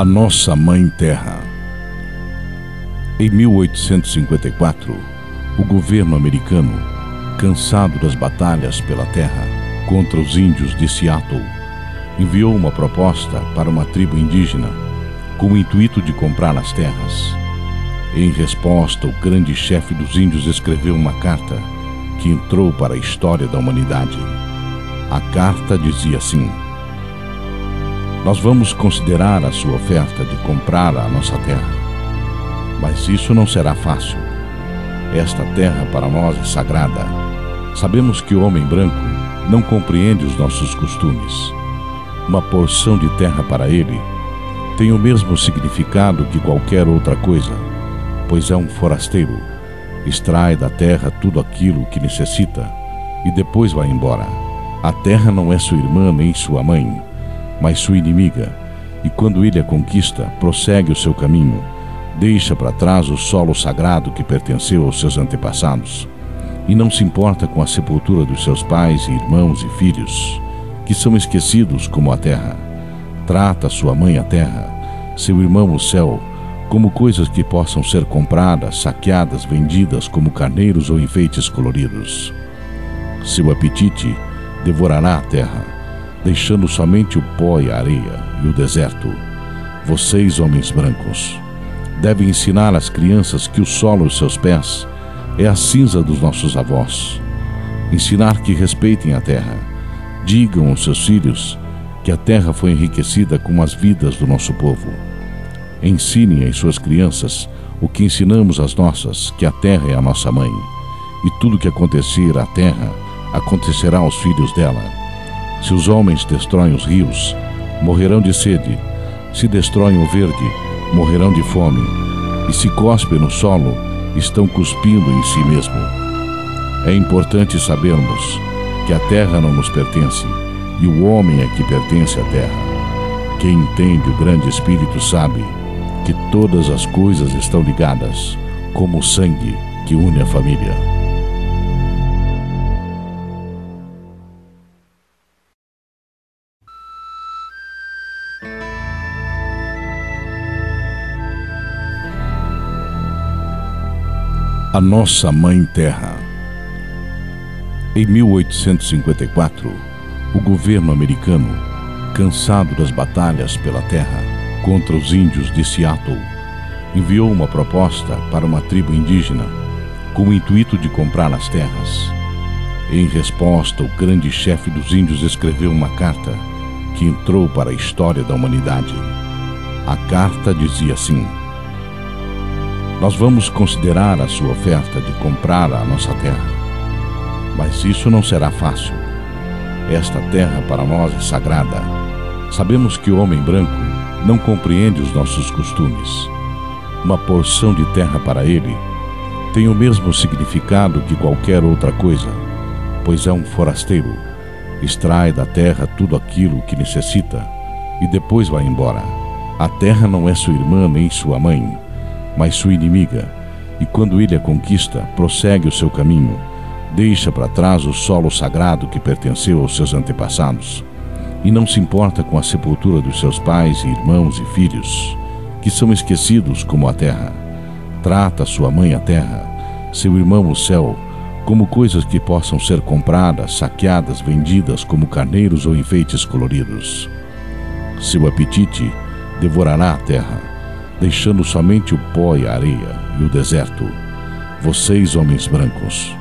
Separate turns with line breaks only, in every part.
a nossa Mãe Terra. Em 1854, o governo americano, cansado das batalhas pela terra contra os índios de Seattle, enviou uma proposta para uma tribo indígena com o intuito de comprar as terras. Em resposta, o grande chefe dos índios escreveu uma carta que entrou para a história da humanidade. A carta dizia assim: nós vamos considerar a sua oferta de comprar a nossa terra. Mas isso não será fácil. Esta terra para nós é sagrada. Sabemos que o homem branco não compreende os nossos costumes. Uma porção de terra para ele tem o mesmo significado que qualquer outra coisa, pois é um forasteiro. Extrai da terra tudo aquilo que necessita e depois vai embora. A terra não é sua irmã nem sua mãe mas sua inimiga, e quando ele a conquista, prossegue o seu caminho, deixa para trás o solo sagrado que pertenceu aos seus antepassados, e não se importa com a sepultura dos seus pais e irmãos e filhos, que são esquecidos como a terra. Trata sua mãe a terra, seu irmão o céu, como coisas que possam ser compradas, saqueadas, vendidas como carneiros ou enfeites coloridos. Seu apetite devorará a terra deixando somente o pó e a areia e o deserto. Vocês, homens brancos, devem ensinar às crianças que o solo aos seus pés é a cinza dos nossos avós. Ensinar que respeitem a terra. Digam aos seus filhos que a terra foi enriquecida com as vidas do nosso povo. Ensinem às suas crianças o que ensinamos às nossas, que a terra é a nossa mãe, e tudo que acontecer à terra acontecerá aos filhos dela se os homens destroem os rios, morrerão de sede. Se destroem o verde, morrerão de fome. E se cospem no solo, estão cuspindo em si mesmo. É importante sabermos que a terra não nos pertence e o homem é que pertence à terra. Quem entende o grande Espírito sabe que todas as coisas estão ligadas, como o sangue que une a família. A nossa Mãe Terra. Em 1854, o governo americano, cansado das batalhas pela terra contra os índios de Seattle, enviou uma proposta para uma tribo indígena com o intuito de comprar as terras. Em resposta, o grande chefe dos índios escreveu uma carta que entrou para a história da humanidade. A carta dizia assim: nós vamos considerar a sua oferta de comprar a nossa terra. Mas isso não será fácil. Esta terra para nós é sagrada. Sabemos que o homem branco não compreende os nossos costumes. Uma porção de terra para ele tem o mesmo significado que qualquer outra coisa, pois é um forasteiro. Extrai da terra tudo aquilo que necessita e depois vai embora. A terra não é sua irmã nem sua mãe mas sua inimiga, e quando ele a conquista, prossegue o seu caminho, deixa para trás o solo sagrado que pertenceu aos seus antepassados, e não se importa com a sepultura dos seus pais e irmãos e filhos, que são esquecidos como a terra. Trata sua mãe a terra, seu irmão o céu, como coisas que possam ser compradas, saqueadas, vendidas como carneiros ou enfeites coloridos. Seu apetite devorará a terra deixando somente o pó e a areia e o deserto. Vocês, homens brancos,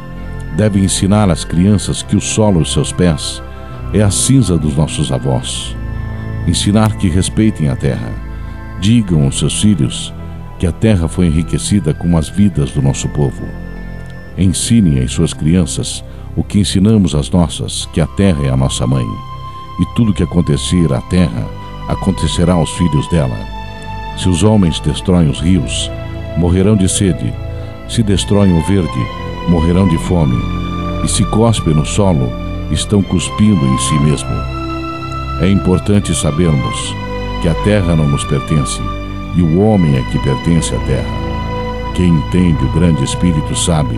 devem ensinar às crianças que o solo aos seus pés é a cinza dos nossos avós. Ensinar que respeitem a terra. Digam aos seus filhos que a terra foi enriquecida com as vidas do nosso povo. Ensinem às suas crianças o que ensinamos às nossas, que a terra é a nossa mãe, e tudo que acontecer à terra acontecerá aos filhos dela se os homens destroem os rios, morrerão de sede. Se destroem o verde, morrerão de fome. E se cospem no solo, estão cuspindo em si mesmo. É importante sabermos que a terra não nos pertence e o homem é que pertence à terra. Quem entende o grande Espírito sabe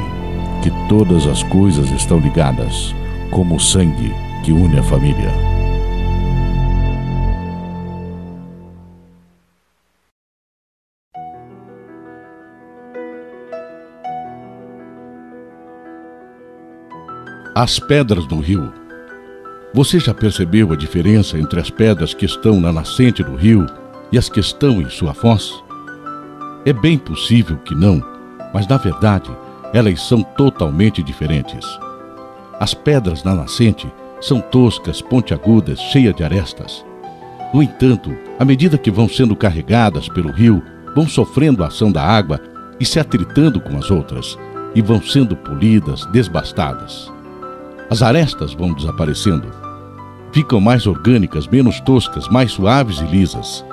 que todas as coisas estão ligadas, como o sangue que une a família. que une a família. As pedras no rio. Você já percebeu a diferença entre as pedras que estão na nascente do rio e as que estão em sua foz? É bem possível que não, mas na verdade elas são totalmente diferentes. As pedras na nascente são toscas, pontiagudas, cheias de arestas. No entanto, à medida que vão sendo carregadas pelo rio, vão sofrendo a ação da água e se atritando com as outras, e vão sendo polidas, desbastadas. As arestas vão desaparecendo. Ficam mais orgânicas, menos toscas, mais suaves e lisas.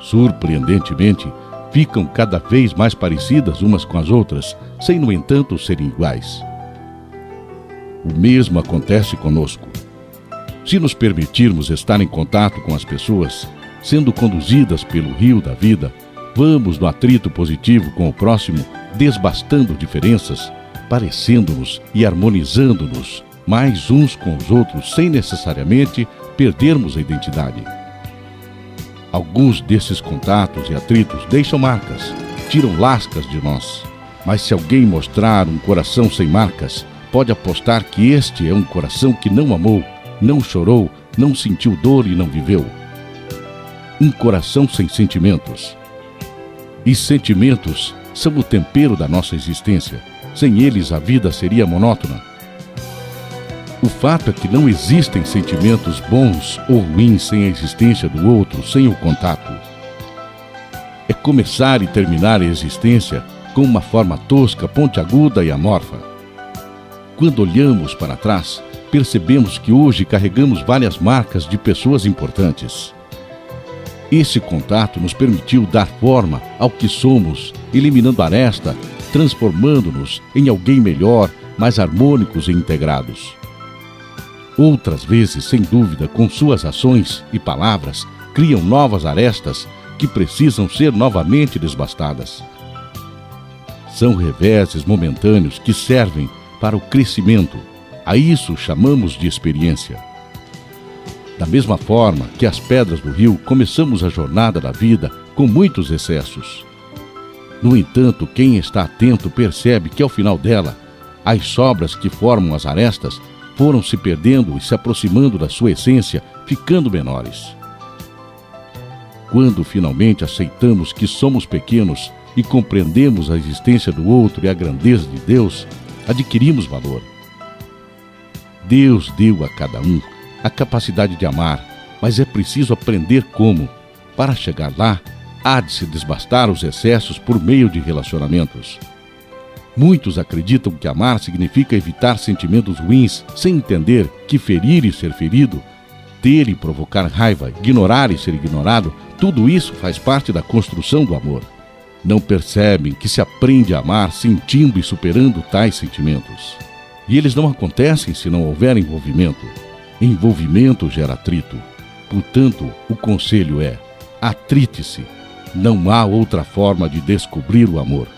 Surpreendentemente, ficam cada vez mais parecidas umas com as outras, sem, no entanto, serem iguais. O mesmo acontece conosco. Se nos permitirmos estar em contato com as pessoas, sendo conduzidas pelo rio da vida, vamos no atrito positivo com o próximo, desbastando diferenças, parecendo-nos e harmonizando-nos mais uns com os outros sem necessariamente perdermos a identidade. Alguns desses contatos e atritos deixam marcas, tiram lascas de nós. Mas se alguém mostrar um coração sem marcas, pode apostar que este é um coração que não amou, não chorou, não sentiu dor e não viveu. Um coração sem sentimentos. E sentimentos são o tempero da nossa existência. Sem eles, a vida seria monótona. O fato é que não existem sentimentos bons ou ruins sem a existência do outro, sem o contato. É começar e terminar a existência com uma forma tosca, pontiaguda e amorfa. Quando olhamos para trás, percebemos que hoje carregamos várias marcas de pessoas importantes. Esse contato nos permitiu dar forma ao que somos, eliminando aresta, transformando-nos em alguém melhor, mais harmônicos e integrados. Outras vezes, sem dúvida, com suas ações e palavras, criam novas arestas que precisam ser novamente desbastadas. São reveses momentâneos que servem para o crescimento a isso chamamos de experiência. Da mesma forma que as pedras do rio, começamos a jornada da vida com muitos excessos. No entanto, quem está atento percebe que ao final dela, as sobras que formam as arestas foram se perdendo e se aproximando da sua essência, ficando menores. Quando finalmente aceitamos que somos pequenos e compreendemos a existência do outro e a grandeza de Deus, adquirimos valor. Deus deu a cada um a capacidade de amar, mas é preciso aprender como. Para chegar lá, há de se desbastar os excessos por meio de relacionamentos. Muitos acreditam que amar significa evitar sentimentos ruins, sem entender que ferir e ser ferido, ter e provocar raiva, ignorar e ser ignorado, tudo isso faz parte da construção do amor. Não percebem que se aprende a amar sentindo e superando tais sentimentos. E eles não acontecem se não houver envolvimento. Envolvimento gera atrito. Portanto, o conselho é: atrite-se. Não há outra forma de descobrir o amor.